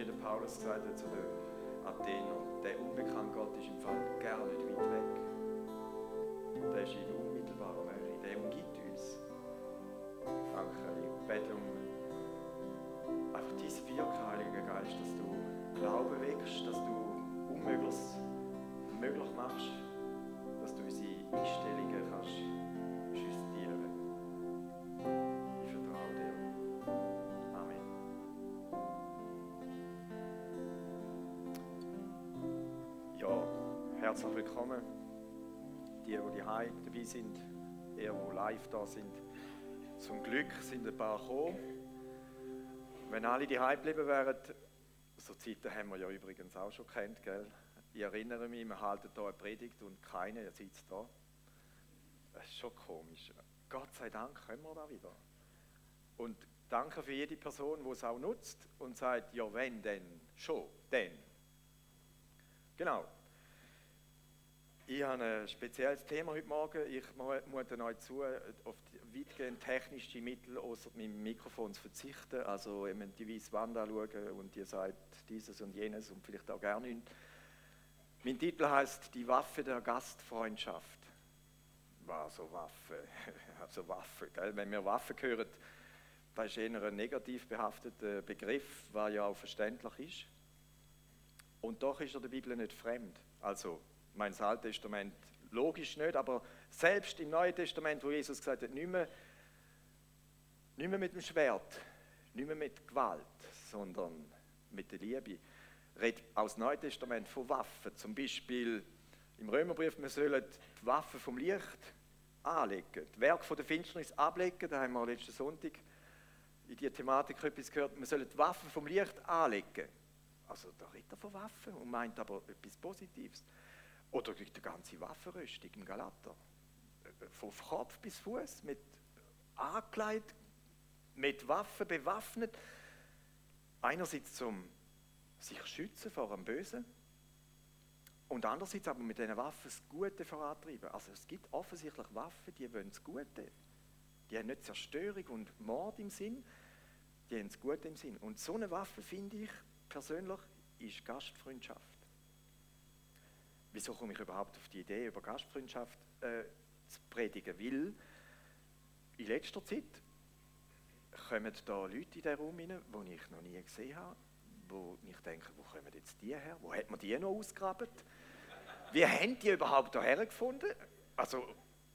wie der Paulus gesagt hat zu den Athenern, der unbekannte Gott ist im Fall gar nicht weit weg. Der ist in unmittelbarer Nähe, der umgibt uns. Danke, ich bete um einfach dieses Wirken, Heiliger Geist, dass du Glauben wächst, dass du Unmögliches möglich machst, dass du unsere Einstellungen herzlich willkommen. Die, die hier dabei sind, ihr, die live da sind. Zum Glück sind ein paar gekommen. Wenn alle die geblieben wären, so Zeiten haben wir ja übrigens auch schon kennt, gell? Ich erinnere mich, wir halten hier eine Predigt und keiner sitzt da. Das ist schon komisch. Gott sei Dank können wir da wieder. Und danke für jede Person, die es auch nutzt und sagt, ja wenn, denn schon, denn. Genau. Ich habe ein spezielles Thema heute Morgen. Ich mute euch zu, auf die weitgehend technische Mittel außer meinem Mikrofon zu verzichten. Also, wenn man die weiße Wand anschauen und ihr sagt dieses und jenes und vielleicht auch gar nichts mein Titel heißt Die Waffe der Gastfreundschaft. War so Waffe, also Waffe. Gell? Wenn wir Waffe hören, das ist eher ein negativ behafteter Begriff, was ja auch verständlich ist. Und doch ist er der Bibel nicht fremd. Also, mein Altes Testament logisch nicht, aber selbst im Neuen Testament, wo Jesus gesagt hat, nicht mehr, nicht mehr mit dem Schwert, nicht mehr mit Gewalt, sondern mit der Liebe redet aus dem Neuen Testament von Waffen. Zum Beispiel im Römerbrief, wir sollen die Waffen vom Licht anlegen, das Werk von der Finsternis ablegen. Da haben wir letzten Sonntag in dieser Thematik etwas gehört. Wir sollen die Waffen vom Licht anlegen. Also da redet er von Waffen und meint aber etwas Positives. Oder die ganze Waffenrüstung im Galater. Von Kopf bis Fuß mit angekleidet, mit Waffen bewaffnet. Einerseits zum sich schützen vor dem Bösen und andererseits aber mit diesen Waffen das Gute vorantreiben. Also es gibt offensichtlich Waffen, die wollen das Gute. Die haben nicht Zerstörung und Mord im Sinn, die haben das Gute im Sinn. Und so eine Waffe, finde ich persönlich, ist Gastfreundschaft. Wieso komme ich überhaupt auf die Idee, über Gastfreundschaft äh, zu predigen? Weil in letzter Zeit kommen da Leute in den Raum rein, die ich noch nie gesehen habe wo ich denke, wo kommen jetzt die her? Wo hat man die noch ausgraben? Wie haben die überhaupt hierher gefunden? Also,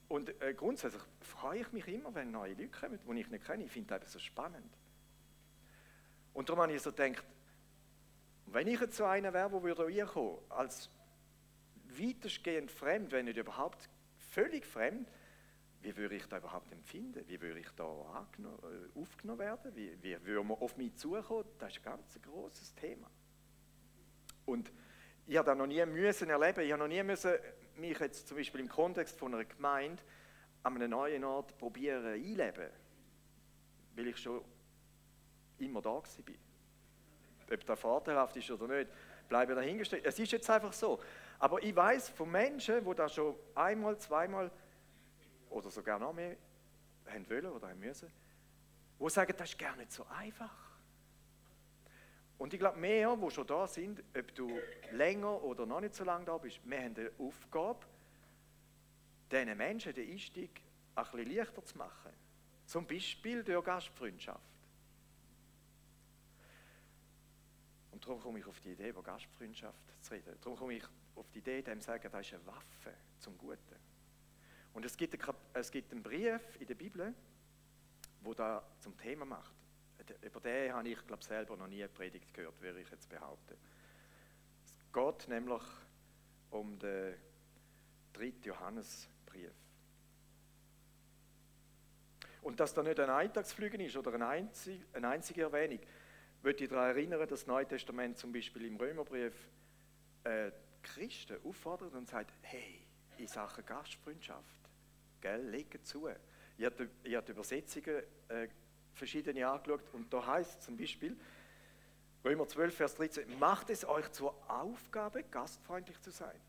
und äh, grundsätzlich freue ich mich immer, wenn neue Leute kommen, die ich nicht kenne. Ich finde das so spannend. Und darum habe ich so gedacht, wenn ich jetzt so einer wäre, der würde als weitestgehend fremd, wenn nicht überhaupt völlig fremd, wie würde ich da überhaupt empfinden? Wie würde ich da äh, aufgenommen werden? Wie, wie würde man auf mich zukommen? Das ist ein ganz großes Thema. Und ich habe das noch nie müssen erleben. Ich habe noch nie müssen mich jetzt zum Beispiel im Kontext von einer Gemeinde an einem neuen Ort probieren einleben, weil ich schon immer da war. Ob das vorteilhaft ist oder nicht, bleibe dahingestellt. Es ist jetzt einfach so. Aber ich weiß von Menschen, die da schon einmal, zweimal oder sogar noch mehr haben wollen oder haben müssen, die sagen, das ist gar nicht so einfach. Und ich glaube, mehr, die schon da sind, ob du länger oder noch nicht so lange da bist, wir haben die Aufgabe, diesen Menschen den Einstieg ein bisschen leichter zu machen. Zum Beispiel durch Gastfreundschaft. Und darum komme ich auf die Idee, über Gastfreundschaft zu reden. Darum komme ich auf die Idee, dem zu sagen, das ist eine Waffe zum Guten. Und es gibt, einen Brief in der Bibel, wo da zum Thema macht. Über den habe ich, glaube selber noch nie eine Predigt gehört, würde ich jetzt behaupten. Es geht nämlich um den dritten Johannesbrief. Und dass da nicht ein Eintagsflügen ist oder eine einzige, eine einzige Erwähnung, würde ich daran erinnern, dass das Neue Testament zum Beispiel im Römerbrief äh, Christen auffordert und sagt, hey, in Sachen Gastfreundschaft, gell, legen zu. Ich habe die, die Übersetzungen äh, verschiedene angeschaut und da heißt zum Beispiel, Römer 12, Vers 13, macht es euch zur Aufgabe, gastfreundlich zu sein.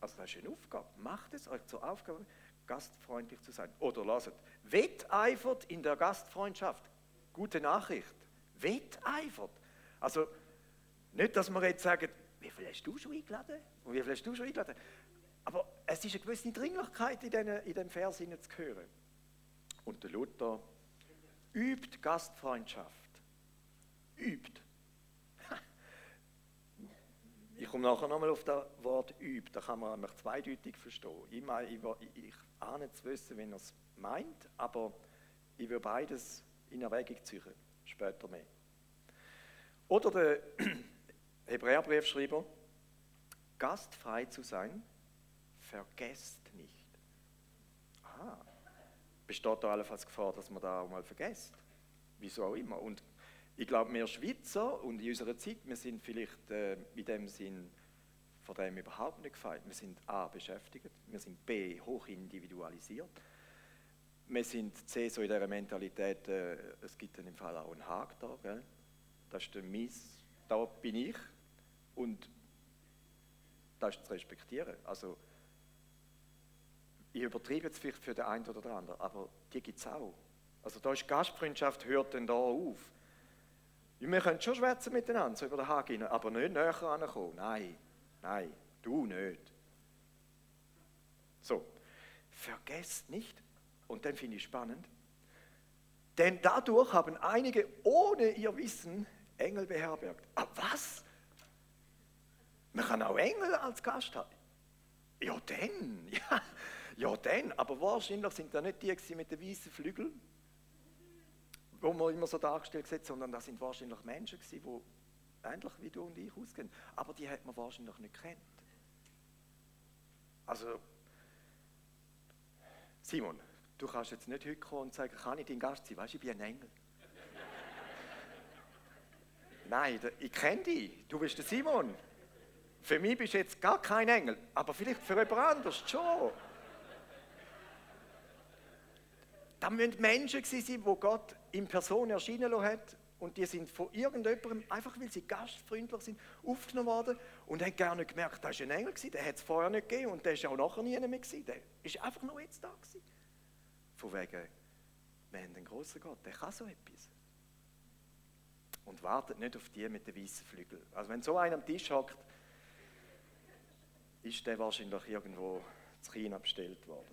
Also das ist eine Aufgabe. Macht es euch zur Aufgabe, gastfreundlich zu sein. Oder lasst, wetteifert in der Gastfreundschaft. Gute Nachricht. Wetteifert. Also nicht, dass wir jetzt wie viel hast du schon eingeladen? Und wie viel hast du schon eingeladen? Aber es ist eine gewisse Dringlichkeit in, den, in Vers zu hören. Und der Luther übt Gastfreundschaft. Übt. Ich komme nachher nochmal auf das Wort übt. Da kann man nämlich zweideutig verstehen. Ich, meine, ich ahne zu wissen, wenn er es meint, aber ich will beides in Erwägung ziehen. Später mehr. Oder der Hebräerbriefschreiber, gastfrei zu sein, vergesst nicht. Aha, besteht da allenfalls Gefahr, dass man da auch mal vergesst? Wieso auch immer. Und ich glaube, wir Schweizer und in unserer Zeit, wir sind vielleicht äh, in dem Sinn von dem überhaupt nicht gefeit. Wir sind A, beschäftigt, wir sind B, hoch individualisiert. Wir sind C, so in dieser Mentalität, äh, es gibt dann im Fall auch einen Haken da, gell? das ist der Mies, da bin ich und das ist zu respektieren. Also, ich übertreibe jetzt vielleicht für den einen oder den anderen, aber die gibt es auch. Also da ist Gastfreundschaft, hört dann da auf. Wir können schon schwätzen miteinander, so über den Haken, aber nicht näher ankommen. Nein, nein, du nicht. So, vergesst nicht, und dann finde ich spannend, denn dadurch haben einige ohne ihr Wissen Engel beherbergt. Ah, was? Man kann auch Engel als Gast haben. Ja, denn. Ja, ja denn. Aber wahrscheinlich sind da nicht die mit den weißen Flügeln, wo man immer so dargestellt hat, sondern das sind wahrscheinlich Menschen die ähnlich wie du und ich ausgehen. Aber die hat man wahrscheinlich nicht kennt. Also, Simon, du kannst jetzt nicht heute kommen und sagen, kann ich dein Gast sein? Weißt du, ich bin ein Engel. Nein, ich kenne dich. Du bist der Simon. Für mich bist du jetzt gar kein Engel, aber vielleicht für jemand anderes schon. Da müssen Menschen sein, die Gott in Person erschienen hat und die sind von irgendjemandem, einfach weil sie gastfreundlich sind, aufgenommen worden und haben gar nicht gemerkt, das war ein Engel, der hat es vorher nicht gegeben und der ist auch nachher nie mehr gewesen. Der ist einfach nur jetzt da gewesen. Von wegen, wir haben einen grossen Gott, der kann so etwas und wartet nicht auf die mit den weißen Flügeln. Also wenn so einer am Tisch hockt, ist der wahrscheinlich irgendwo zu China bestellt worden.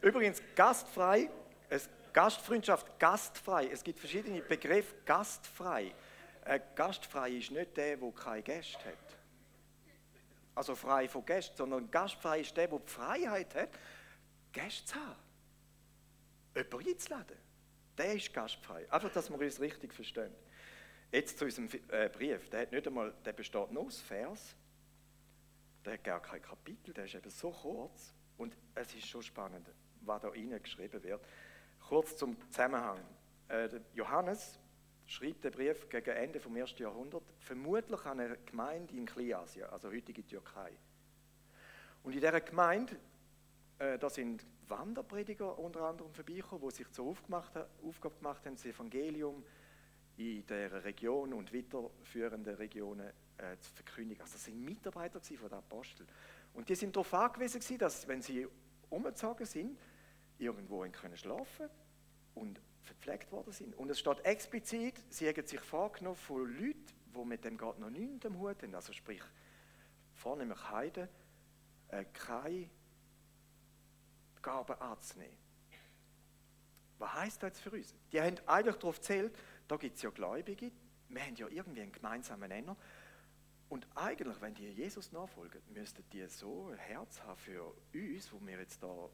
Übrigens, gastfrei, es, Gastfreundschaft, gastfrei. Es gibt verschiedene Begriffe. Gastfrei. Äh, gastfrei ist nicht der, der keine Gäste hat. Also frei von Gästen, sondern gastfrei ist der, der die Freiheit hat, Gäste zu haben jemanden einzuladen. Der ist gastfrei. Einfach, dass wir uns richtig verstehen. Jetzt zu unserem äh, Brief. Der, hat nicht einmal, der besteht nur aus Vers. Der hat gar kein Kapitel, der ist eben so kurz. Und es ist schon spannend, was da geschrieben wird. Kurz zum Zusammenhang. Äh, Johannes schreibt den Brief gegen Ende vom ersten Jahrhundert, vermutlich an einer Gemeinde in Kleinasien, also heutige Türkei. Und in dieser Gemeinde, äh, da sind Wanderprediger unter anderem vorbeikommen, die sich zur Aufgabe gemacht haben, das Evangelium in der Region und weiterführenden Regionen äh, zu verkündigen. Also das sind Mitarbeiter von den Aposteln. Und die sind darauf angewiesen, dass, wenn sie umgezogen sind, irgendwo können schlafen und verpflegt worden sind. Und es steht explizit, sie haben sich vorgenommen von Leuten, die mit dem Gott noch nichts am Hut haben, also sprich vornehmlich Heiden, äh, keine Gaben anzunehmen. Was heißt das für uns? Die haben eigentlich darauf gezählt, da gibt es ja Gläubige, wir haben ja irgendwie einen gemeinsamen Nenner. Und eigentlich, wenn die Jesus nachfolgen, müssten die so ein Herz haben für uns, wo wir jetzt da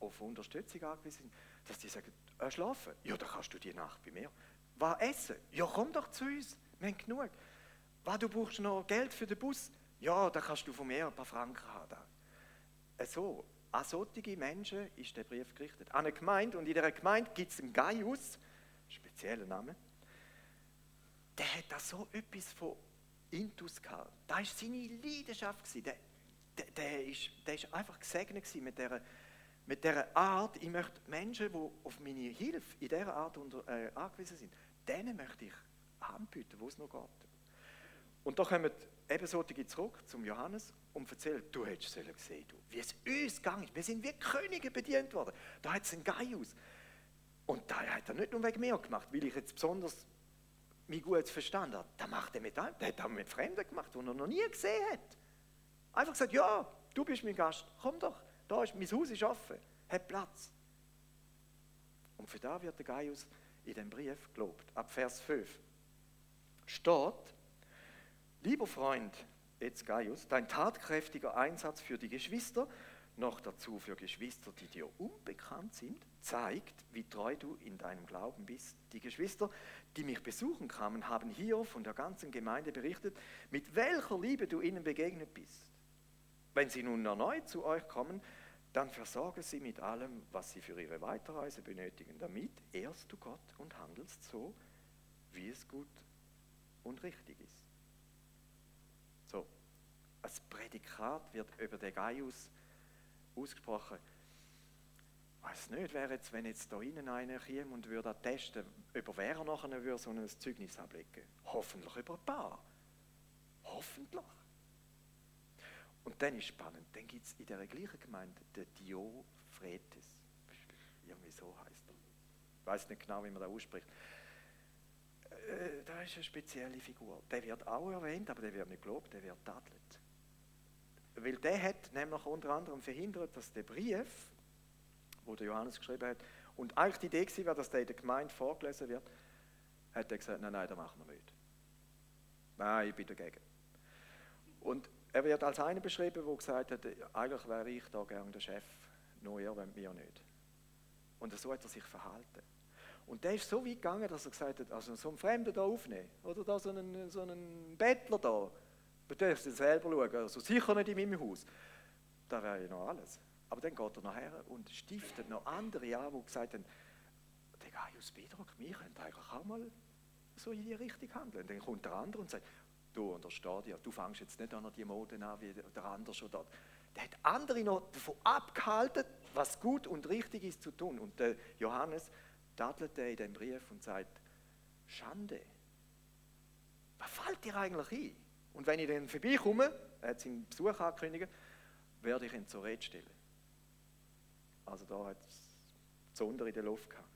auf Unterstützung angewiesen sind, dass die sagen, äh, schlafen? Ja, dann kannst du die Nacht bei mir. Was essen? Ja, komm doch zu uns, wir haben genug. Was, du brauchst noch Geld für den Bus? Ja, dann kannst du von mir ein paar Franken haben. Äh, so, an solche Menschen ist der Brief gerichtet. An eine Gemeinde, und in dieser Gemeinde gibt es einen Gaius, spezieller Name, der hat da so etwas von Intus gehabt. Das war seine Leidenschaft. Der, der, der, ist, der ist einfach gesegnet mit dieser, mit dieser Art, ich möchte Menschen, die auf meine Hilfe in dieser Art unter, äh, angewiesen sind, denen möchte ich anbieten, wo es noch geht. Und da kommen eben solche zurück zum Johannes und erzählen, du hättest es gesehen, du, wie es uns gegangen ist. Wir sind wie Könige bedient worden. Da hat es einen Gaius. Und da hat er nicht nur wegen mir gemacht, weil ich jetzt besonders mich gut verstanden habe. Da macht er mit einem, der hat mit Fremden gemacht, die er noch nie gesehen hat. Einfach gesagt, ja, du bist mein Gast, komm doch, da ist, mein Haus ist offen, hat Platz. Und für da wird der Gaius in dem Brief gelobt. Ab Vers 5 steht, lieber Freund, jetzt Gaius, dein tatkräftiger Einsatz für die Geschwister, noch dazu für Geschwister, die dir unbekannt sind, zeigt, wie treu du in deinem Glauben bist. Die Geschwister, die mich besuchen kamen, haben hier von der ganzen Gemeinde berichtet, mit welcher Liebe du ihnen begegnet bist. Wenn sie nun erneut zu euch kommen, dann versorge sie mit allem, was sie für ihre Weiterreise benötigen. Damit ehrst du Gott und handelst so, wie es gut und richtig ist. So, als Prädikat wird über den Gaius ausgesprochen. Weiß nicht, wer jetzt, wenn jetzt da innen einer käme und würde testen, über wer nachher würde so ein Zeugnis ablegen. Hoffentlich über ein paar. Hoffentlich. Und dann ist spannend, dann gibt es in der gleichen Gemeinde den Diophrtes. Irgendwie so heißt er. Ich weiß nicht genau, wie man das ausspricht. Äh, da ist eine spezielle Figur. Der wird auch erwähnt, aber der wird nicht gelobt, der wird tadelt. Weil der hat nämlich unter anderem verhindert, dass der Brief, wo der Johannes geschrieben hat, und eigentlich die Idee war, dass der in der Gemeinde vorgelesen wird, hat er gesagt, nein, nein, das machen wir nicht. Nein, ich bin dagegen. Und er wird als einer beschrieben, der gesagt hat, eigentlich wäre ich da gerne der Chef, nur er wollt mir nicht. Und so hat er sich verhalten. Und der ist so weit gegangen, dass er gesagt hat, also so einen Fremden da aufnehmen, oder da so einen, so einen Bettler da, du darfst selber schauen, also sicher nicht in meinem Haus. Da wäre ja noch alles. Aber dann geht er nachher und stiftet noch andere an, die gesagt haben, der Gaius beeindruckt mich, könnte eigentlich auch mal so in die Richtung handeln. Dann kommt der andere und sagt, du unterstehst dir, du fängst jetzt nicht an die Mode an wie der andere schon dort. Der hat andere noch davon abgehalten, was gut und richtig ist zu tun. Und der Johannes tadelt in dem Brief und sagt, Schande, was fällt dir eigentlich ein? Und wenn ich dann vorbeikomme, er hat seinen Besuch angekündigt, werde ich ihn zur Rede stellen. Also da hat es Zunder in der Luft gehabt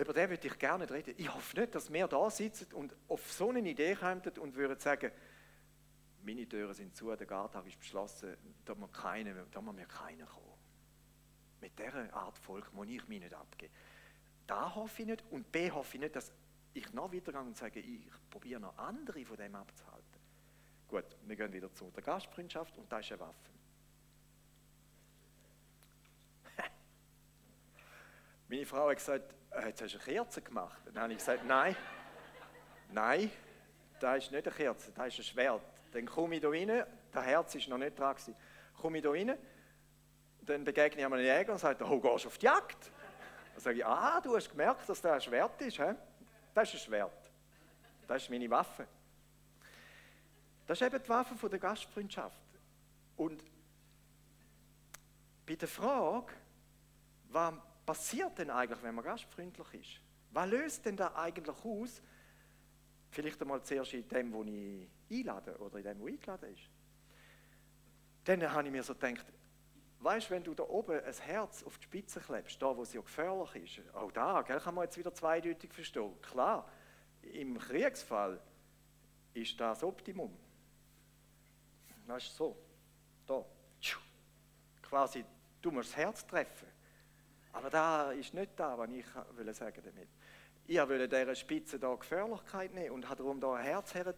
über den würde ich gerne reden. Ich hoffe nicht, dass wir da sitzen und auf so eine Idee kommen und würden sagen, meine Türen sind zu, der Gartag ist beschlossen, da muss, keine, da muss mir keiner kommen. Mit dieser Art Volk muss ich mich nicht abgeben. Da hoffe ich nicht und B hoffe ich nicht, dass ich noch weitergehe und sage, ich probiere noch andere von dem abzuhalten. Gut, wir gehen wieder zu der Gastfreundschaft und da ist eine Waffe. Meine Frau hat gesagt, äh, jetzt hast du eine Kerze gemacht. Dann habe ich gesagt, nein, nein, das ist nicht eine Kerze, das ist ein Schwert. Dann komme ich da rein, der Herz ist noch nicht dran gewesen. Komme ich da rein, dann begegne ich einem Jäger und sage, oh, gehst du auf die Jagd? Dann sage ich, ah, du hast gemerkt, dass das ein Schwert ist. He? Das ist ein Schwert. Das ist meine Waffe. Das ist eben die Waffe der Gastfreundschaft. Und bei der Frage, was passiert denn eigentlich, wenn man gastfreundlich ist? Was löst denn da eigentlich aus? Vielleicht einmal zuerst in dem, wo ich einlade oder in dem, wo eingeladen ist. Dann habe ich mir so gedacht, weißt du, wenn du da oben ein Herz auf die Spitze klebst, da wo es ja gefährlich ist, auch da gell, kann man jetzt wieder zweideutig verstehen. Klar, im Kriegsfall ist das Optimum. Weißt du, so, da, quasi, du musst das Herz treffen. Aber da ist nicht da, was ich will sagen damit. Ich will dieser Spitze da Gefährlichkeit nehmen und habe darum da ein Herz her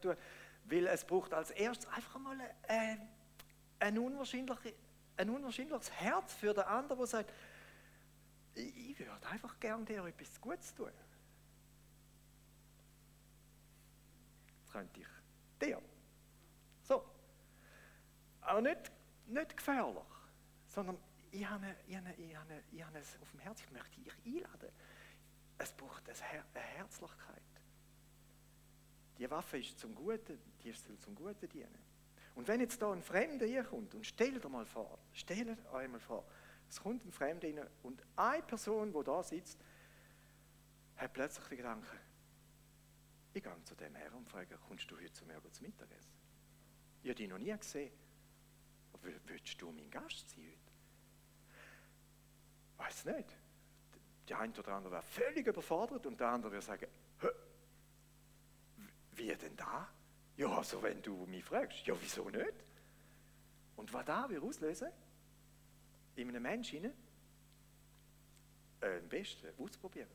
weil es braucht als erstes einfach mal ein, ein, unwahrscheinlich, ein unwahrscheinliches Herz für den anderen, der sagt, ich würde einfach gerne dir etwas Gutes tun. Das könnte ich dir. So. Aber nicht, nicht gefährlich, sondern ich habe, ich, habe, ich, habe, ich habe es auf dem Herzen, ich möchte dich einladen. Es braucht eine, Her eine Herzlichkeit. Die Waffe ist zum Guten, die soll zum Guten dienen. Und wenn jetzt da ein Fremder hier kommt, und stellt dir mal vor, stellt euch mal vor, es kommt ein Fremder rein und eine Person, die da sitzt, hat plötzlich den Gedanken, Ich gehe zu dem her und frage, kommst du heute zu mir zum Mittagessen? Ich habe dich noch nie gesehen. Willst du mein Gast sein heute? Weiß nicht. Der eine oder andere wäre völlig überfordert und der andere würde sagen, wie denn da? Ja, also wenn du mich fragst, ja, wieso nicht? Und was da wir auslösen? In einem Menschen? Äh, am besten ausprobieren.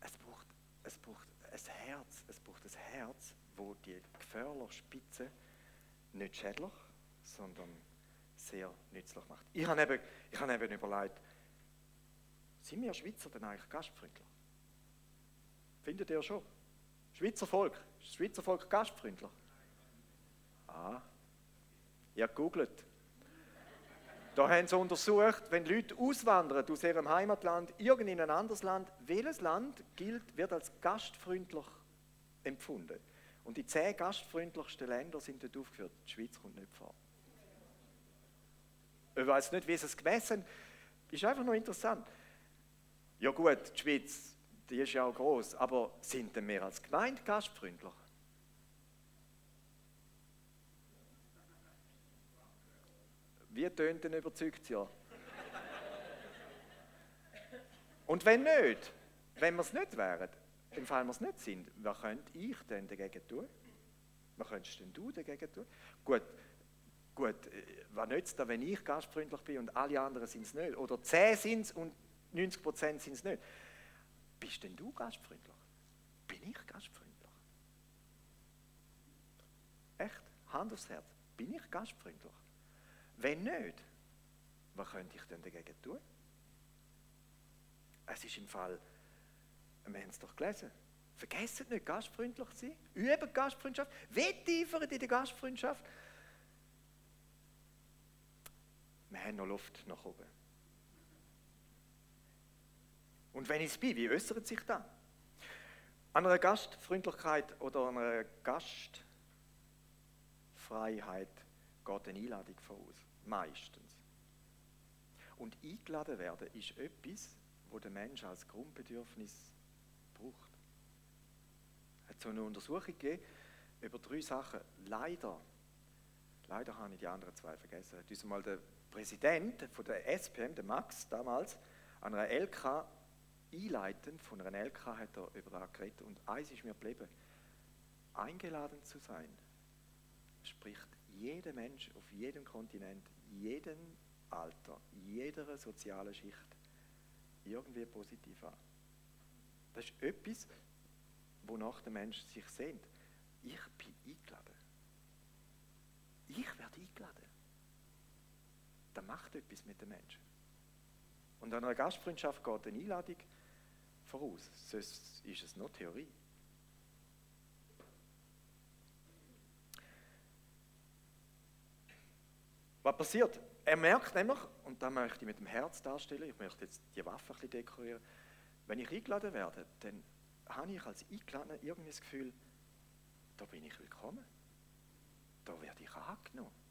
Es braucht, es braucht ein Herz, es braucht ein Herz, wo die Gefährlerspitze nicht schädlich, sondern sehr nützlich macht. Ich habe eben, ich habe eben überlegt, sind wir Schweizer denn eigentlich gastfreundlich? Findet ihr schon? Schweizer Volk, ist das Schweizer Volk gastfreundlich? Ah, ihr googelt. Da haben sie untersucht, wenn Leute auswandern aus ihrem Heimatland in ein anderes Land, welches Land gilt, wird als gastfreundlich empfunden. Und die zehn gastfreundlichsten Länder sind dort aufgeführt. Die Schweiz kommt nicht vor. Ich weiß nicht, wie sie es gemessen haben. Ist einfach nur interessant. Ja gut, die Schweiz, die ist ja auch groß, aber sind denn wir als Gemeinde gastfreundlich? Wie tönt denn überzeugt ja? Und wenn nicht, wenn wir es nicht wären, im Fall wir es nicht sind, was könnte ich denn dagegen tun? Was könntest denn du dagegen tun? Gut, gut äh, was nützt das, wenn ich gastfreundlich bin und alle anderen sind es nicht? Oder 10 sind es und 90 Prozent sind es nicht. Bist denn du gastfreundlich? Bin ich gastfreundlich? Echt? Hand aufs Herz. Bin ich gastfreundlich? Wenn nicht, was könnte ich denn dagegen tun? Es ist im Fall, wir haben es doch gelesen, vergessen nicht, gastfreundlich zu sein, üben Gastfreundschaft, wetteifern in der Gastfreundschaft. Wir haben noch Luft nach oben. Und wenn ich es bin, wie äußert sich das? An einer Gastfreundlichkeit oder an einer Gastfreiheit geht eine Einladung voraus. Meistens. Und eingeladen werden ist etwas, wo der Mensch als Grundbedürfnis braucht. Es hat so eine Untersuchung gegeben über drei Sachen. Leider, leider habe ich die anderen zwei vergessen, hat uns mal der Präsident von der SPM, der Max damals, an einer LK einleitend von einer LK hat er über geredet und eins ist mir geblieben. Eingeladen zu sein, spricht jeder Mensch auf jedem Kontinent, jedem Alter, jeder sozialen Schicht irgendwie positiv an. Das ist etwas, wonach der Mensch sich sehnt. Ich bin eingeladen. Ich werde eingeladen. Das macht etwas mit dem Menschen. Und an einer Gastfreundschaft geht eine Einladung voraus. Sonst ist es nur Theorie. Was passiert? Er merkt nämlich, und da möchte ich mit dem Herz darstellen, ich möchte jetzt die Waffe ein bisschen dekorieren, wenn ich eingeladen werde, dann habe ich als Eingeladener irgendwie das Gefühl, da bin ich willkommen. Da werde ich angenommen.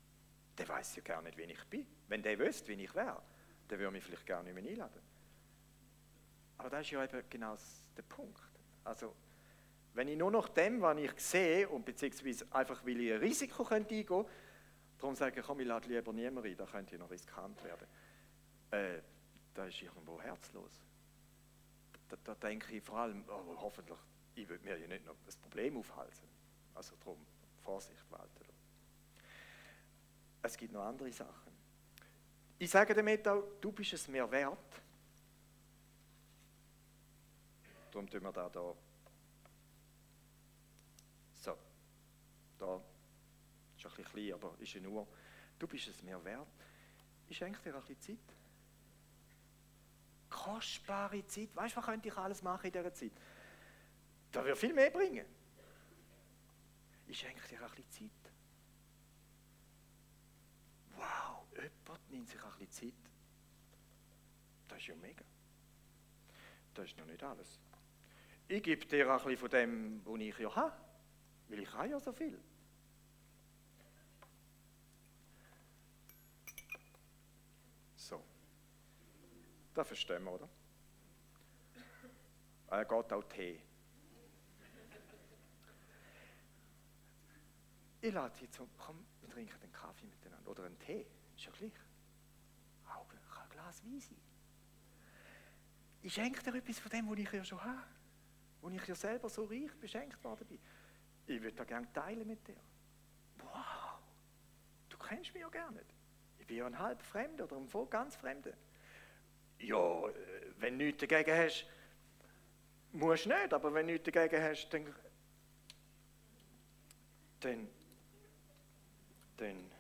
Der weiß ja gar nicht, wen ich bin. Wenn der wüsste, wie ich wäre, dann würde mich vielleicht gar nicht mehr einladen. Aber das ist ja eben genau der Punkt. Also, wenn ich nur noch dem, was ich sehe, und beziehungsweise einfach, weil ich ein Risiko könnte eingehen könnte, darum sage ich, komm, ich lade lieber niemanden rein, da könnte ich noch riskant werden. Äh, das ist irgendwo herzlos. Da, da denke ich vor allem, oh, hoffentlich, ich will mir ja nicht noch das Problem aufhalten. Also darum, Vorsicht walten. Es gibt noch andere Sachen. Ich sage damit auch, du bist es mir wert, Darum tun wir da da. So. Da. Ist ein bisschen klein, aber ist eine Uhr. Du bist es mir wert. Ich schenke dir ein bisschen Zeit. Kostbare Zeit. Weißt du, was könnte ich alles machen in dieser Zeit? Da wird viel mehr bringen. Ich schenke dir ein bisschen Zeit. nimmt sich ein bisschen Zeit. Das ist ja mega. Das ist noch nicht alles. Ich gebe dir ein bisschen von dem, was ich ja habe, weil ich habe ja so viel. So. Das verstehen wir, oder? Ah, er geht auch Tee. Ich lade dich zum, komm, wir trinken einen Kaffee miteinander oder einen Tee, ist ja gleich. Wein sein. Ich schenke dir etwas von dem, was ich ja schon habe. Wo ich ja selber so reich beschenkt worden bin. Ich würde das gerne teilen mit dir. Wow, du kennst mich ja gar nicht. Ich bin ja ein halb Fremder oder ein voll ganz Fremder. Ja, wenn du nichts dagegen hast, musst du nicht, aber wenn du nichts dagegen hast, dann, dann, dann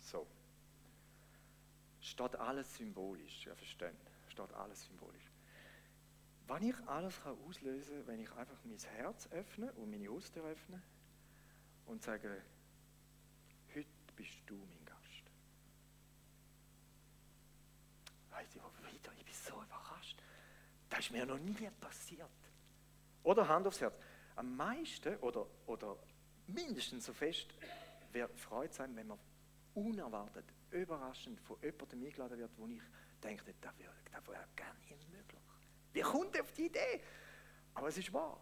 so. Steht alles symbolisch, ja verstehen, steht alles symbolisch. Wann ich alles kann auslösen kann, wenn ich einfach mein Herz öffne und meine Oster öffne und sage, heute bist du mein Gast. Weißt du, wieder, ich bin so überrascht. Das ist mir noch nie passiert. Oder Hand aufs Herz. Am meisten oder, oder mindestens so fest wird Freude sein, wenn man unerwartet, überraschend von jemandem eingeladen wird, wo ich denke, das wäre wär gar nicht möglich. Wie kommt er auf die Idee? Aber es ist wahr.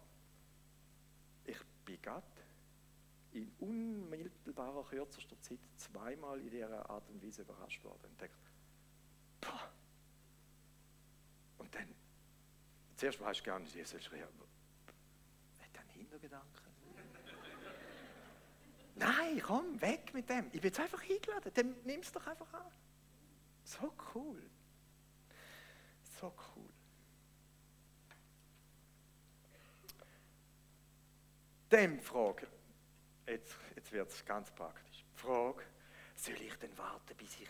Ich bin gerade in unmittelbarer, kürzester Zeit zweimal in dieser Art und Weise überrascht worden und denke, boah. Und dann, zuerst weißt du gar nicht, wie soll ich reagieren. Hat einen Hintergedanken? Nein, komm, weg mit dem. Ich bin jetzt einfach eingeladen. Dann nimm es doch einfach an. So cool. So cool. Dem Frage, jetzt, jetzt wird es ganz praktisch. Frage, soll ich denn warten, bis ich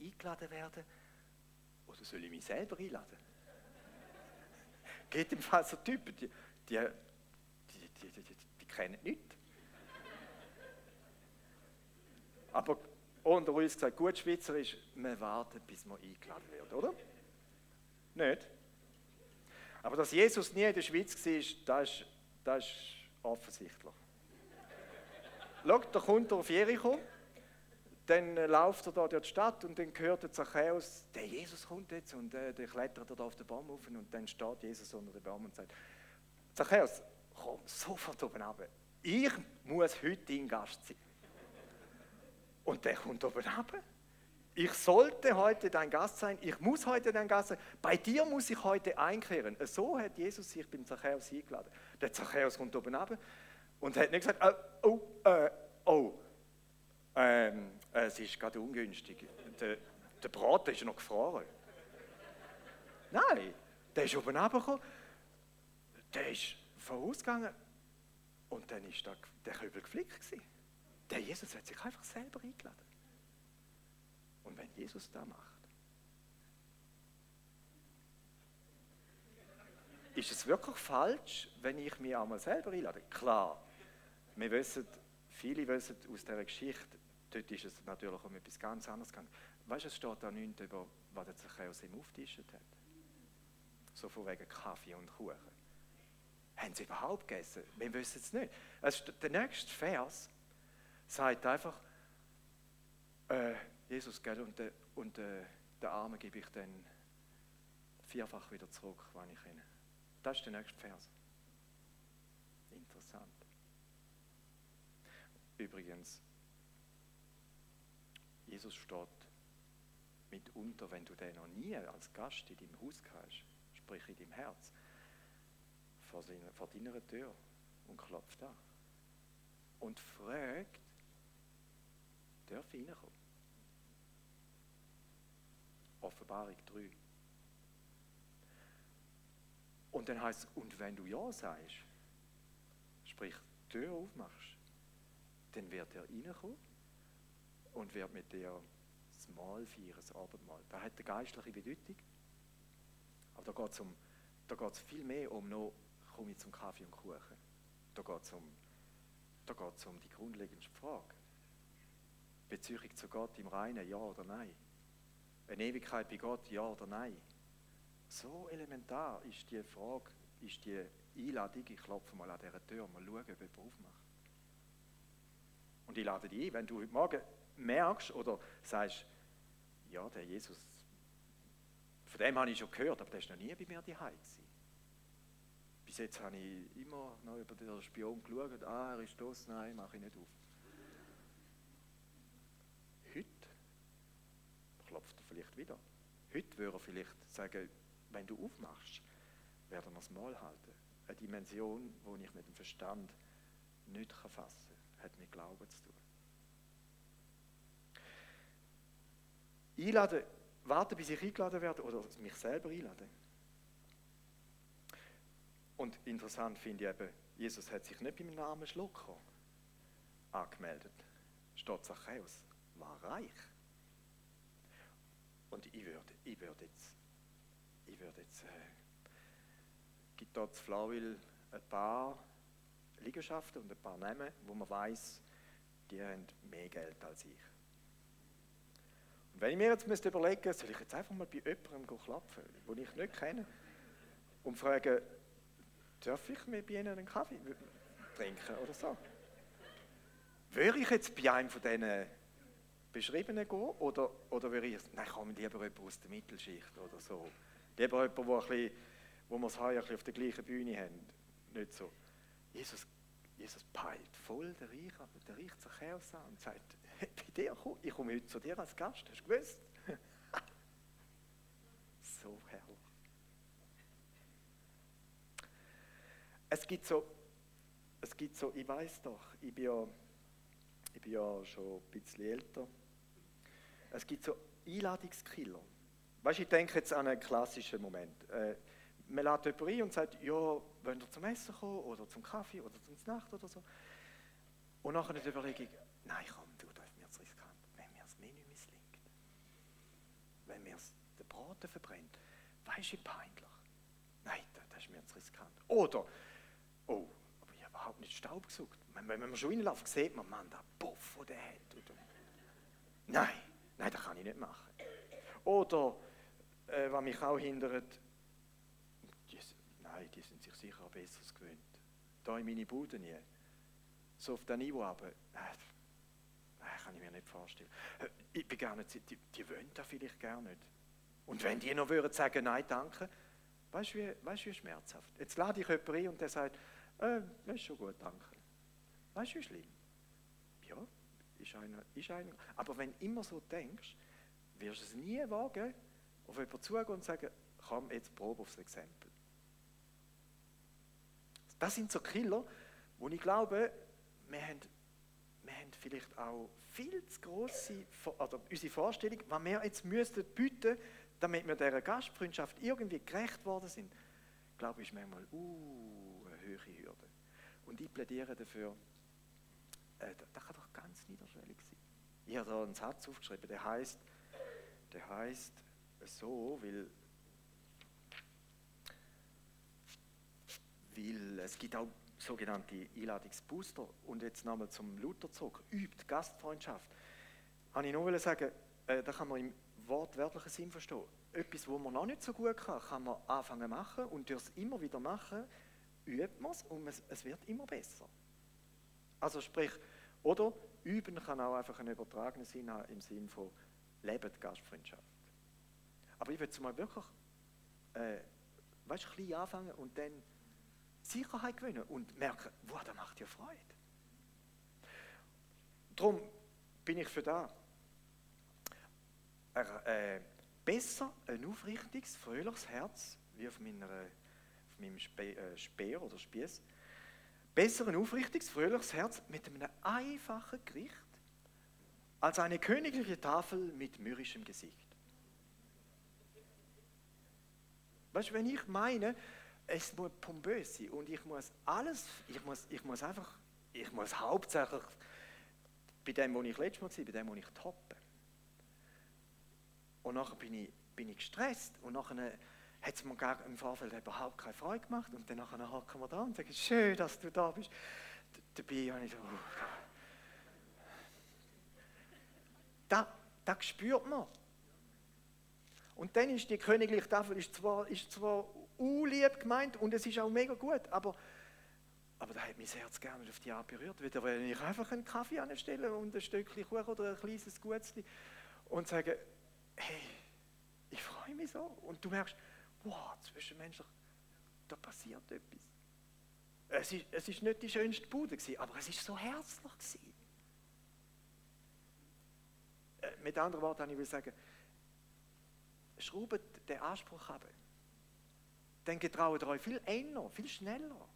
eingeladen werde? Oder soll ich mich selber einladen? Geht im Fall so Typen, die, die, die, die, die, die kennen nichts. Aber unter uns gesagt, gut Schweizer ist, man wartet, bis man eingeladen wird, oder? Nicht? Aber dass Jesus nie in der Schweiz war, das ist, das ist offensichtlich. Schau, da kommt er auf Jericho, dann läuft er da durch die Stadt und dann hört der Zachäus, der Jesus kommt jetzt und äh, der klettert da auf den Baum auf und dann steht Jesus unter dem Baum und sagt, Zachäus, komm sofort oben runter. Ich muss heute dein Gast sein. Und der kommt oben runter. Ich sollte heute dein Gast sein, ich muss heute dein Gast sein, bei dir muss ich heute einkehren. So hat Jesus sich beim Zachäus eingeladen. Der Zachäus kommt oben runter und hat nicht gesagt, oh, oh, äh, oh ähm, es ist gerade ungünstig. Der, der Braten ist noch gefroren. Nein, der ist oben runtergekommen, der ist vorausgegangen und dann ist der Kübel geflickt gewesen. Der Jesus hat sich einfach selber eingeladen. Und wenn Jesus das macht, ist es wirklich falsch, wenn ich mich einmal selber einlade? Klar, wir wissen, viele wissen aus dieser Geschichte, dort ist es natürlich um etwas ganz anderes gegangen. Weißt du, es steht da nichts über, was der Zachäus ihm auftischt hat. So von wegen Kaffee und Kuchen. Haben sie überhaupt gegessen? Wir wissen es nicht. Der nächste Vers sagt einfach, äh, Jesus, gell, und, und äh, der Arme gebe ich dann vierfach wieder zurück, wenn ich ihnen. Das ist der nächste Vers. Interessant. Übrigens, Jesus steht mitunter, wenn du den noch nie als Gast in deinem Haus hast, sprich in deinem Herz, vor, seiner, vor deiner Tür und klopft an. Und fragt, ich reinkommen? Offenbarung 3. Und dann heißt es, und wenn du Ja sagst, sprich Tür aufmachst, dann wird er reinkommen und wird mit dir das Mahl feiern, das Abendmahl. Das hat eine geistliche Bedeutung. Aber da geht es um, viel mehr um noch, komme ich zum Kaffee und Kuchen. Da geht es um, um die grundlegendste Frage. Beziehung zu Gott im Reinen, ja oder nein? Eine Ewigkeit bei Gott, ja oder nein? So elementar ist die Frage, ist die Einladung, ich klopfe mal an dieser Tür, mal schauen, ob jemand aufmacht. Und ich lade dich ein, wenn du heute Morgen merkst oder sagst, ja, der Jesus, von dem habe ich schon gehört, aber der ist noch nie bei mir die gewesen. bis jetzt habe ich immer noch über den Spion geschaut, ah, er ist das, nein, mache ich nicht auf. Heute klopft er vielleicht wieder. Heute würde er vielleicht sagen, wenn du aufmachst, werden wir das Mal halten. Eine Dimension, die ich mit dem Verstand nicht fassen kann, hat mit Glauben zu tun. Einladen, warten, bis ich eingeladen werde oder mich selber einladen. Und interessant finde ich eben, Jesus hat sich nicht beim Namen Schlucker angemeldet. Steht Zachäus, war reich. Und ich würde, ich würde jetzt, ich würde jetzt, äh, gibt dort zu Flawil ein paar Liegenschaften und ein paar Namen, wo man weiß, die haben mehr Geld als ich. Und wenn ich mir jetzt müsste überlegen, soll ich jetzt einfach mal bei jemandem klopfen, den ich nicht kenne, und fragen, darf ich mir bei Ihnen einen Kaffee trinken oder so? Würde ich jetzt bei einem von diesen Beschriebenen gehen oder, oder würde ich, nein, komm, lieber jemand aus der Mittelschicht oder so. Lieber jemand, wo, ein bisschen, wo wir das Haar auf der gleichen Bühne haben. Nicht so. Jesus, Jesus peilt voll der Reich, der Reich Zachäus an und sagt, bei dir, ich komme heute zu dir als Gast, hast du gewusst? so herrlich. Es gibt so, es gibt so, ich weiß doch, ich bin ja, ich bin ja schon ein bisschen älter. Es gibt so Einladungskiller. Weißt du, ich denke jetzt an einen klassischen Moment. Äh, man lädt jemanden ein und sagt, ja, wollen wir zum Essen kommen oder zum Kaffee oder zum Nacht oder so. Und nachher die Überlegung, nein, komm, du, das ist mir zu riskant. Wenn mir das Menü misslingt, wenn mir der Braten verbrennt, weißt du, peinlich. Nein, das ist mir zu riskant. Oder, oh, aber ich habe überhaupt nicht Staub gesucht. Wenn, man schon reinläuft, sieht man, man, der Puff, der hat. Nein, nein, das kann ich nicht machen. Oder, äh, was mich auch hindert, die, nein, die sind sich sicher auch Besseres gewöhnt. Da in meine Bude nie. So auf das Niveau aber, äh, kann ich mir nicht vorstellen. Ich bin gar nicht, die, die wollen das vielleicht gar nicht. Und wenn die noch würden sagen, nein, danke, weißt du, wie, weißt, wie schmerzhaft. Jetzt lade ich jemanden ein und der sagt, äh, das ist schon gut, danke. Weißt du, wie schlimm? Ist einer, ist einer. Aber wenn du immer so denkst, wirst du es nie wagen, auf jemanden zugehen und sagen, komm, jetzt probe aufs Exempel. Das sind so Killer, wo ich glaube, wir haben, wir haben vielleicht auch viel zu grosse, oder unsere Vorstellung, was wir jetzt müssten bieten, damit wir dieser Gastfreundschaft irgendwie gerecht worden sind, glaube ich, ist manchmal uh, eine höhere Hürde. Und ich plädiere dafür, äh, das kann doch ganz niederschwellig sein. Ich habe da einen Satz aufgeschrieben, der heißt, der heißt so, weil, weil es gibt auch sogenannte Einladungsbooster. Und jetzt nochmal zum Luther zurück. Übt Gastfreundschaft. Kann ich nur sagen, äh, da kann man im wortwörtlichen Sinn verstehen. Etwas, wo man noch nicht so gut kann, kann man anfangen machen und durch es immer wieder machen, übt man es und es wird immer besser. Also sprich, oder üben kann auch einfach einen übertragenen Sinn haben im Sinn von lebt Gastfreundschaft. Aber ich will mal wirklich, äh, weißt, klein anfangen und dann Sicherheit gewinnen und merken, wow, das macht ja Freude. Darum bin ich für da. Äh, besser ein aufrichtiges, fröhliches Herz, wie auf, meiner, auf meinem äh, Speer oder Spieß. Besser ein aufrichtiges, fröhliches Herz mit einem einfachen Gericht als eine königliche Tafel mit mürrischem Gesicht. Weißt du, wenn ich meine, es muss pompös sein und ich muss alles, ich muss, ich muss einfach, ich muss hauptsächlich bei dem, wo ich letztes Mal war, bei dem, wo ich toppe. Und nachher bin ich, bin ich gestresst und nachher hat es mir im Vorfeld überhaupt keine Freude gemacht und dann hacken wir da und sagen, schön, dass du da bist. Dabei habe ich so, uh, da, das spürt man. Und dann ist die königliche Tafel ist zwar, ist zwar unlieb gemeint und es ist auch mega gut, aber, aber da hat mein Herz gerne auf die Art berührt. Wieder wenn ich einfach einen Kaffee anstelle und ein Stückchen Kuchen oder ein kleines Gutzli und sage, hey, ich freue mich so. Und du merkst, wow, zwischenmenschlich, da passiert etwas. Es ist, es ist nicht die schönste Bude, gewesen, aber es ist so herzlich. Gewesen. Äh, mit anderen Worten, ich will sagen, schraubt den Anspruch ab. Dann getraut ihr euch viel enger, viel schneller.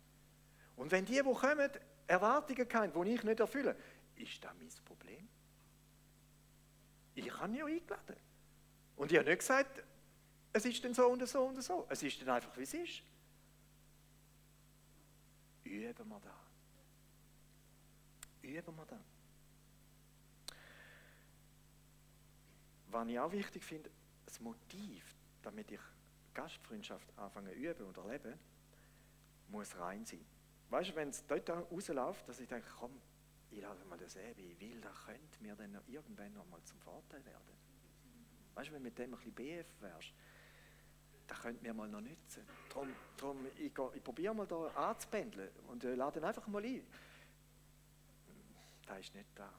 Und wenn die, die kommen, Erwartungen haben, die ich nicht erfülle, ist das mein Problem? Ich habe ja eingeladen. Und ich habe nicht gesagt, es ist dann so und so und so. Es ist dann einfach, wie es ist. Üben wir da. Üben wir da. Was ich auch wichtig finde, das Motiv, damit ich Gastfreundschaft anfange zu üben und erleben, muss rein sein. Weißt du, wenn es dort rausläuft, dass ich denke, komm, ich lasse mal das sehen, wie will, das könnte mir dann irgendwann noch mal zum Vorteil werden. Weißt du, wenn du mit dem ein bisschen BF wärst, das könnte mir mal noch nützen. Darum, darum ich, ich probiere mal da anzupendeln und äh, lade ihn einfach mal ein. Das ist nicht da.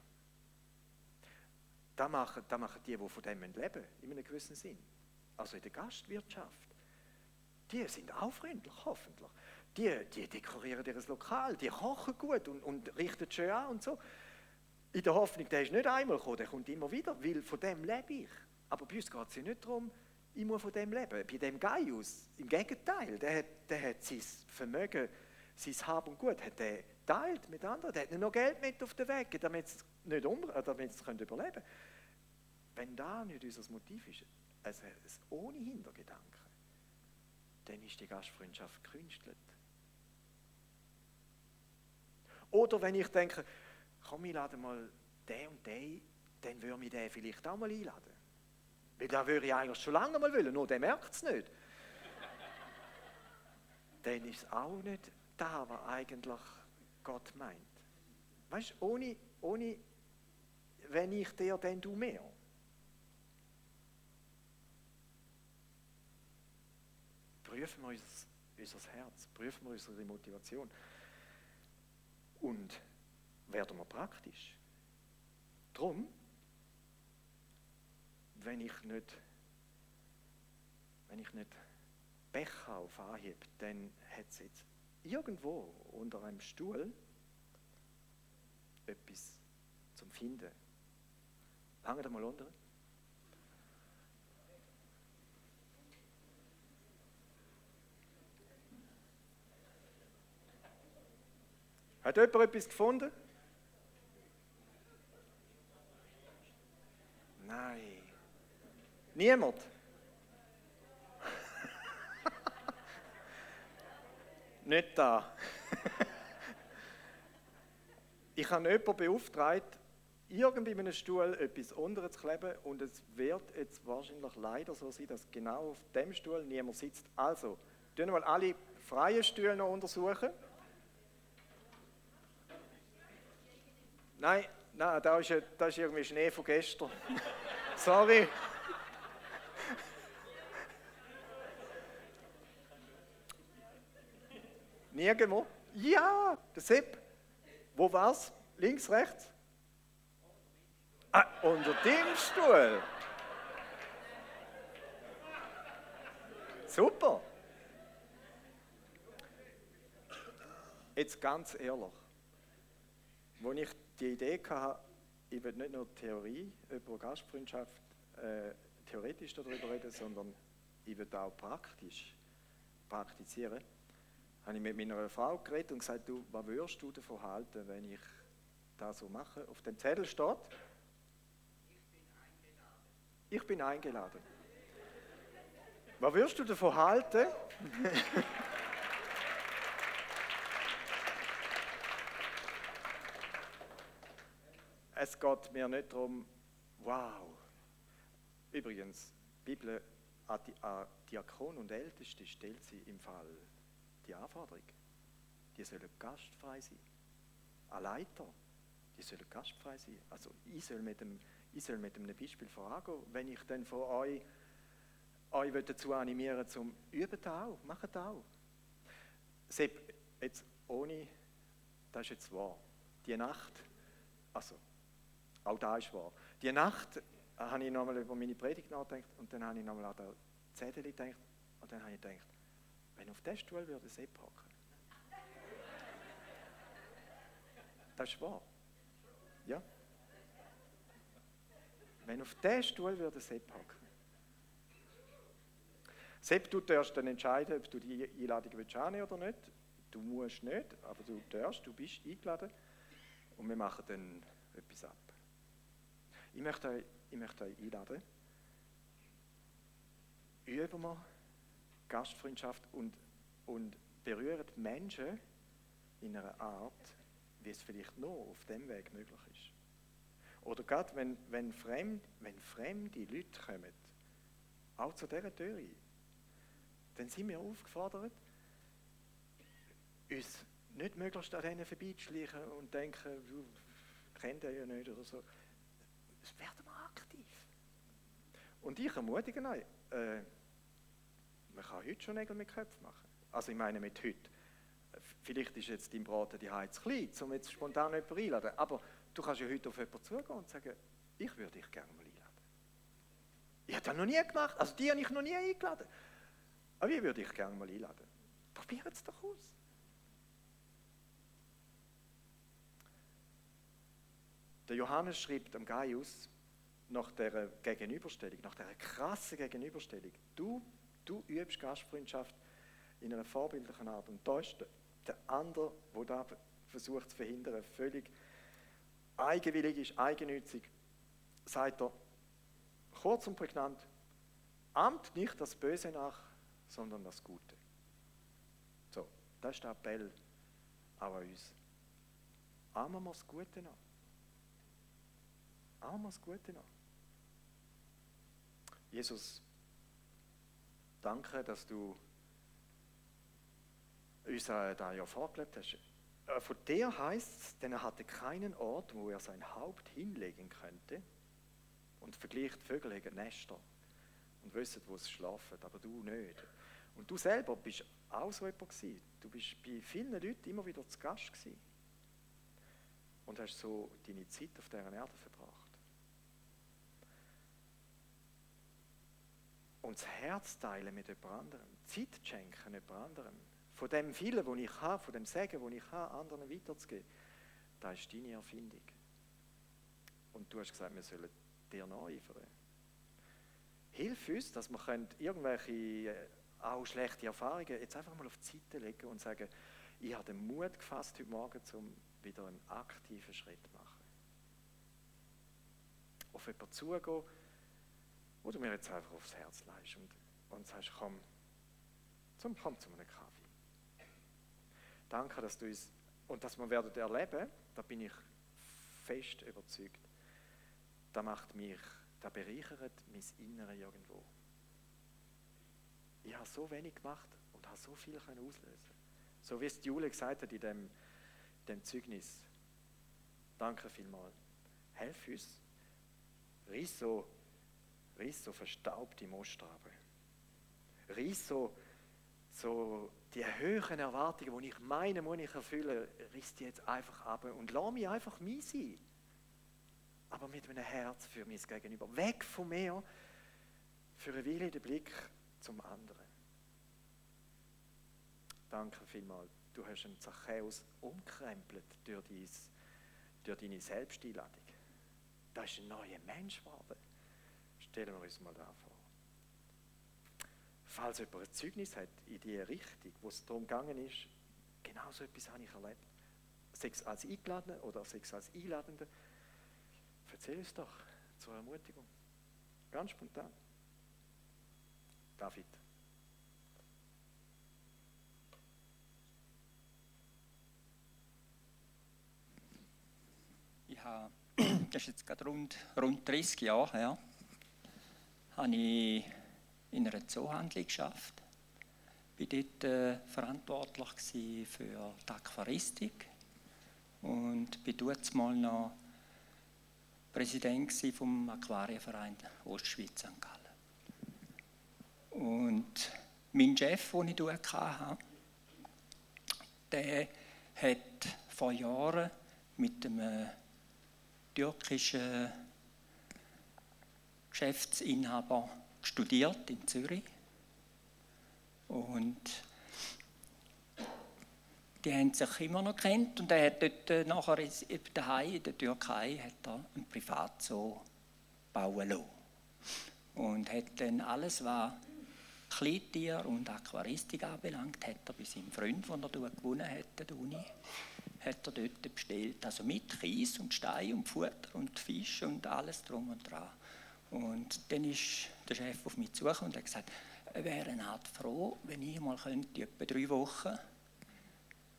Das machen, das machen die, die von dem leben, in einem gewissen Sinn. Also in der Gastwirtschaft. Die sind auch freundlich, hoffentlich. Die, die dekorieren ihr Lokal, die kochen gut und, und richten schön an und so. In der Hoffnung, der ist nicht einmal gekommen, der kommt immer wieder, weil von dem lebe ich. Aber bei uns geht es nicht darum, ich muss von dem leben. Bei dem Gaius, im Gegenteil, der hat, der hat sein Vermögen, sein Hab und Gut, hat er teilt mit anderen. Der hat nicht noch Geld mit auf den Weg, damit sie nicht um, äh, damit sie überleben können. Wenn da nicht unser Motiv ist, also ohne Hintergedanken, dann ist die Gastfreundschaft gekünstelt. Oder wenn ich denke, komm, ich lade mal den und den, dann würde mich der vielleicht auch mal einladen. Weil da würde ich eigentlich schon lange mal wollen, nur der merkt es nicht. Dann ist es auch nicht da, was eigentlich Gott meint. Weißt du, ohne, ohne, wenn ich dir, dann du mehr. Prüfen wir unser, unser Herz, prüfen wir unsere Motivation und werden wir praktisch. Drum wenn ich nicht, wenn ich nicht Becher auf Anhieb, dann hat es jetzt irgendwo unter einem Stuhl etwas zum Finden. Lange da mal unter. Hat jemand etwas gefunden? Nein. Niemand? Nicht da. ich habe jemanden beauftragt, irgendwie in einem Stuhl etwas unter zu kleben und es wird jetzt wahrscheinlich leider so sein, dass genau auf dem Stuhl niemand sitzt. Also, tun wir mal alle freien Stühle noch untersuchen. Nein, nein, da ist, da ist irgendwie Schnee von gestern. Sorry. Nirgendwo? Ja, der Sepp. Wo war's? Links, rechts? Ah, unter dem Stuhl. Super. Jetzt ganz ehrlich, als ich die Idee hatte, ich will nicht nur Theorie über Gastfreundschaft äh, theoretisch darüber reden, sondern ich will auch praktisch praktizieren habe ich mit meiner Frau geredet und gesagt, du, was würdest du davon halten, wenn ich das so mache? Auf dem Zettel steht, ich bin eingeladen. Was würdest du davon halten? es geht mir nicht darum, wow. Übrigens, die Bibel an Diakon und Älteste stellt sie im Fall die Anforderung. Die sollen gastfrei sein. Ein Leiter, die sollen gastfrei sein. Also ich soll mit dem, ich soll mit einem Beispiel vorangehen. Wenn ich dann von euch, euch dazu animieren zum Üben auch, machen auch. Sepp, jetzt ohne, das ist jetzt wahr. Die Nacht, also auch da ist wahr. Die Nacht habe ich nochmal über meine Predigt nachgedacht und dann habe ich nochmal an den Zettel gedacht und dann habe ich gedacht, wenn auf diesen Stuhl würde Sepp hocken. das ist wahr. Ja? Wenn auf diesen Stuhl würde Sepp hocken. Sepp, du darfst dann entscheiden, ob du die Einladung willst oder nicht. Du musst nicht, aber du darfst, du bist eingeladen. Und wir machen dann etwas ab. Ich möchte euch, ich möchte euch einladen. Üben wir Gastfreundschaft und, und berühren Menschen in einer Art, wie es vielleicht nur auf dem Weg möglich ist. Oder gerade wenn, wenn, fremd, wenn fremde Leute kommen, auch zu dieser Tür dann sind wir aufgefordert, uns nicht möglichst an denen vorbeizuschleichen und denken, du kennt er ja nicht oder so. Es werden wir aktiv. Und ich ermutige euch, äh, man kann heute schon Nägel mit Köpfen machen. Also ich meine mit heute. Vielleicht ist jetzt dein Braten die Heiz klein, um jetzt spontan jemanden einladen. Aber du kannst ja heute auf jemanden zugehen und sagen, ich würde dich gerne mal einladen. Ich habe das noch nie gemacht, also die habe ich noch nie eingeladen. Aber ich würde dich gerne mal einladen. Probier es doch aus. Der Johannes schreibt am Gaius nach der Gegenüberstellung, nach der krassen Gegenüberstellung. Du, du übst Gastfreundschaft in einer vorbildlichen Art. Und da ist der andere, der da versucht zu verhindern, völlig eigenwillig ist, eigennützig, sagt er, kurz und prägnant, ahmt nicht das Böse nach, sondern das Gute. So, das ist der Appell auch an uns. Ahmen wir das Gute nach. Ahmen wir das Gute nach. Jesus, danke, dass du uns da ja vorgelebt hast. Äh, von dir heißt es, denn er hatte keinen Ort, wo er sein Haupt hinlegen könnte. Und vergleicht Vögel haben Nester und wissen, wo sie schlafen, aber du nicht. Und du selber bist auch so jemand gewesen. Du bist bei vielen Leuten immer wieder zu Gast gewesen. Und hast so deine Zeit auf dieser Erde verbracht. Und das Herz teilen mit jemand anderem, Zeit schenken jemand anderem, von dem vielen, was ich habe, von dem Segen, das ich habe, anderen weiterzugeben, das ist deine Erfindung. Und du hast gesagt, wir sollen dir nacheifern. Hilf uns, dass wir irgendwelche äh, auch schlechte Erfahrungen jetzt einfach mal auf die Seite legen und sagen, ich habe den Mut gefasst heute Morgen, um wieder einen aktiven Schritt zu machen. Auf jemanden zugehen, wo du mir jetzt einfach aufs Herz leist und, und sagst, komm, zum, komm zu einem Kaffee. Danke, dass du uns, und dass wir werden erleben, da bin ich fest überzeugt, da macht mich, da bereichert mein Innere irgendwo. Ich habe so wenig gemacht und habe so viel auslösen So wie es Jule gesagt hat in dem, dem Zeugnis. Danke vielmals. Helf uns. Riss so, riss so verstaubte Mostrabe. Riss so, so die höheren Erwartungen, die ich meine, muss ich erfüllen, riss die jetzt einfach ab und lass mich einfach mein sein. Aber mit einem Herz für mein Gegenüber. Weg von mir, für eine Weile den Blick zum anderen. Danke vielmals. Du hast einen Zachäus umkrempelt durch, dies, durch deine Selbsteinladung. Da ist ein neuer Mensch geworden. Stellen wir uns mal da vor. Falls jemand ein Zeugnis hat in die Richtung, wo es darum gegangen ist, genau so etwas habe ich erlebt, sei es als Eingeladener oder sei es als Einladender, erzähl es doch zur Ermutigung. Ganz spontan. David. Ich habe, das ist jetzt gerade rund, rund 30 Jahre her, habe ich in einer Zoohandlung geschafft. Ich war dort äh, verantwortlich für die Aquaristik und war dort mal noch Präsident vom Aquarienverein Ostschweiz St. Gallen. Und mein Chef, den ich dort hatte, der hat vor Jahren mit einem türkischen Geschäftsinhaber studiert in Zürich. Und die haben sich immer noch kennt und er hat dort äh, nachher daheim in der Türkei hat er einen Privatzoo bauen lassen. Und hat dann alles, was Kleintier und Aquaristik anbelangt, hat er bei seinem Freund, den er gewonnen hat, der Uni, hat er dort bestellt. Also mit Kies und Stein und Futter und Fisch und alles drum und dran. Und dann ist der Chef auf mich zugekommen und hat gesagt, er wäre eine Art froh, wenn ich mal könnte, etwa drei Wochen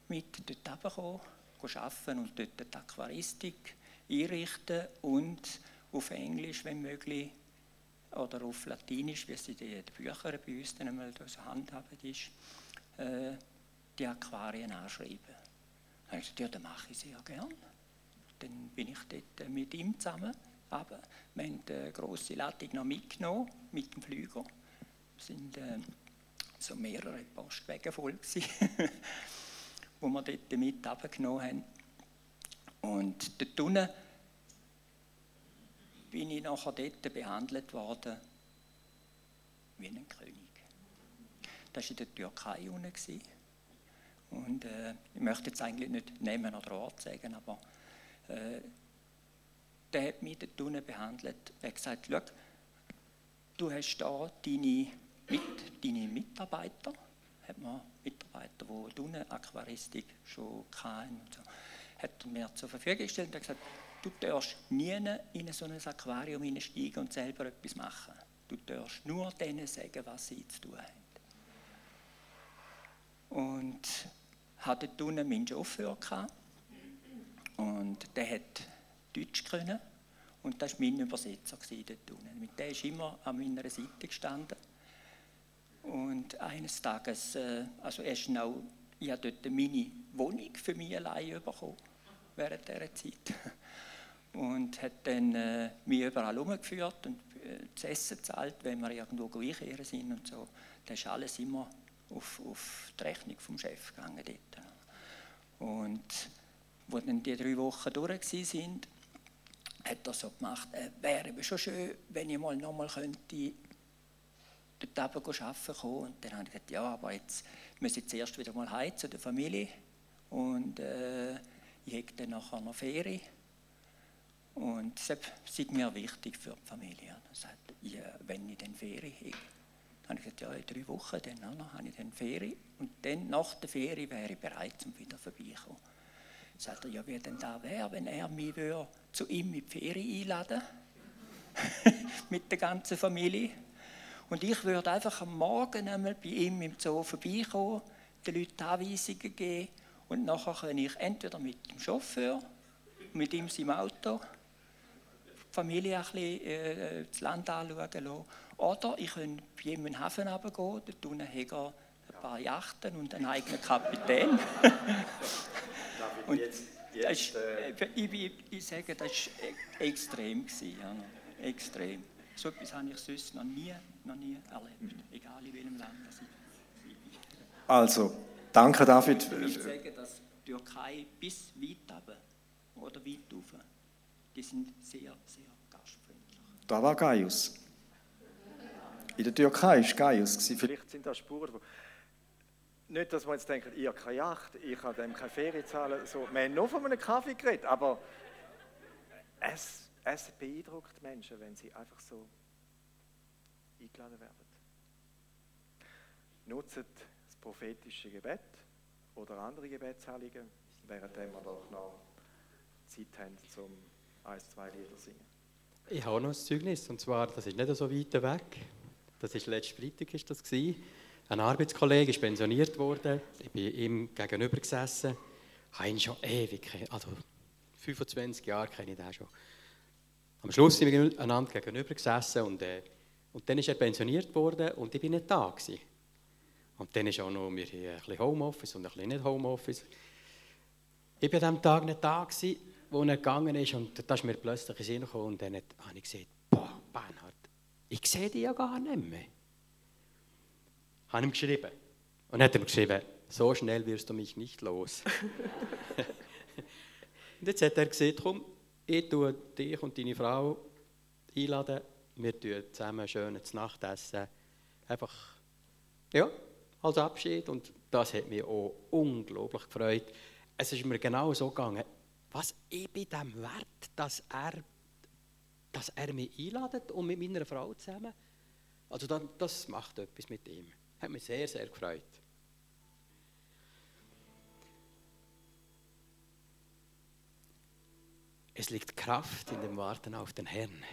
mit dort runterkommen, arbeiten und dort die Aquaristik einrichten und auf Englisch, wenn möglich, oder auf Latinisch, wie es in den Büchern bei uns dann einmal so handhabt ist, äh, die Aquarien anschreiben. Dann habe ich gesagt, ja, das mache ich sehr gern. Dann bin ich dort mit ihm zusammen. Aber wir haben eine grosse Ladung noch mitgenommen mit dem Flüger. Es waren äh, so mehrere Postwege voll, wo wir dort mit abgenommen haben. Und dort unten bin ich nachher dort behandelt worden wie ein König. Das war in der Türkei unten. Und äh, ich möchte jetzt eigentlich nicht Namen oder Ort sagen, aber äh, der hat mich dort unten behandelt. Er hat gesagt, du hast da deine, mit, deine Mitarbeiter, hat man Mitarbeiter, die unten Aquaristik schon hatten, und so, hat mir zur Verfügung gestellt und hat gesagt, du darfst nie in so ein Aquarium hineinsteigen und selber etwas machen. Du darfst nur denen sagen, was sie zu tun haben. Und hatte dort unten meinen Chauffeur gehabt, und der hat Deutsch können und das war mein Übersetzer dort unten. Mit dem ist immer an meiner Seite gestanden. Und eines Tages, äh, also er ist auch, ich habe dort meine Wohnung für mich allein bekommen während dieser Zeit. Und hat dann äh, mich überall herumgeführt und äh, das Essen gezahlt, wenn wir irgendwo einkehren sind und so. Das ist alles immer auf, auf die Rechnung vom Chef gegangen dort. Und wo dann die drei Wochen durch sind, hat er so gemacht, äh, wäre aber schon schön, wenn ich mal nochmal könnte dort oben arbeiten kommen. Und dann habe ich gesagt, ja, aber jetzt muss ich zuerst wieder mal heim zu der Familie und äh, ich habe dann nachher noch Ferien. Und das ist mir wichtig für die Familie. Sagt, ja, wenn ich dann Ferien habe. Dann habe ich gesagt, ja, in drei Wochen dann, dann habe ich dann Ferien. Und dann, nach der Ferie, wäre ich bereit, um wieder vorbeizukommen. Sagt er, ja, wie denn da wäre, wenn er mich zu ihm in die Ferien einladen mit der ganzen Familie. Und ich würde einfach am Morgen einmal bei ihm im Zoo vorbeikommen, den Leuten Anweisungen geben und nachher kann ich entweder mit dem Chauffeur, mit ihm seinem Auto, die Familie ein bisschen äh, das Land anschauen lassen, oder ich kann bei ihm in den Hafen runtergehen, dort unten ein paar Yachten und einen eigenen Kapitän. Und jetzt, jetzt, äh ich, ich, ich, sage, das war extrem. Gewesen, ja, extrem. So etwas habe ich sonst noch nie, noch nie erlebt, egal in welchem Land das ich. Also, danke David. Ich würde sagen, dass die Türkei bis weit runter oder weit rauf, die sind sehr, sehr gastfreundlich. Da war Gaius. In der Türkei war Gaius. Vielleicht sind das Spuren, nicht, dass man jetzt denkt, ich habe keine Yacht, ich kann dem keine Ferien zahlen. So, wir haben nur von einem Kaffee geredet, aber es, es beeindruckt Menschen, wenn sie einfach so eingeladen werden. Nutzt das prophetische Gebet oder andere Gebetsheiligen, während wir doch noch Zeit haben, zum ein, zwei Lieder zu singen. Ich habe noch ein Zeugnis, und zwar, das ist nicht so weit weg. Das ist letzten Freitag ist das gewesen. Ein Arbeitskollege ist pensioniert worden. Ich bin ihm gegenüber gesessen. Ich habe ihn schon ewig, also 25 Jahre kenne ich den schon. Am Schluss sind wir einander gegenüber gesessen und, äh, und dann ist er pensioniert worden und ich bin nicht da gewesen. Und dann ist auch noch wir ein bisschen Homeoffice und ein bisschen nicht Homeoffice. Ich war an diesem Tag nicht da gewesen, wo er gegangen ist und da ist mir plötzlich in Sinn gekommen und dann habe ich gesagt, boah, Bernhard, ich sehe dich ja gar nicht mehr habe ihm geschrieben. Und hat ihm geschrieben, so schnell wirst du mich nicht los. und jetzt hat er gesagt, komm, ich tue dich und deine Frau einladen, wir tun zusammen schön zu Nacht essen. Einfach, ja, als Abschied. Und das hat mich auch unglaublich gefreut. Es ist mir genau so gegangen, was ich bei dem Wert, dass er, dass er mich einladet und mit meiner Frau zusammen. Also das, das macht etwas mit ihm. Hat mich sehr, sehr gefreut. Es liegt Kraft in dem Warten auf den Herrn.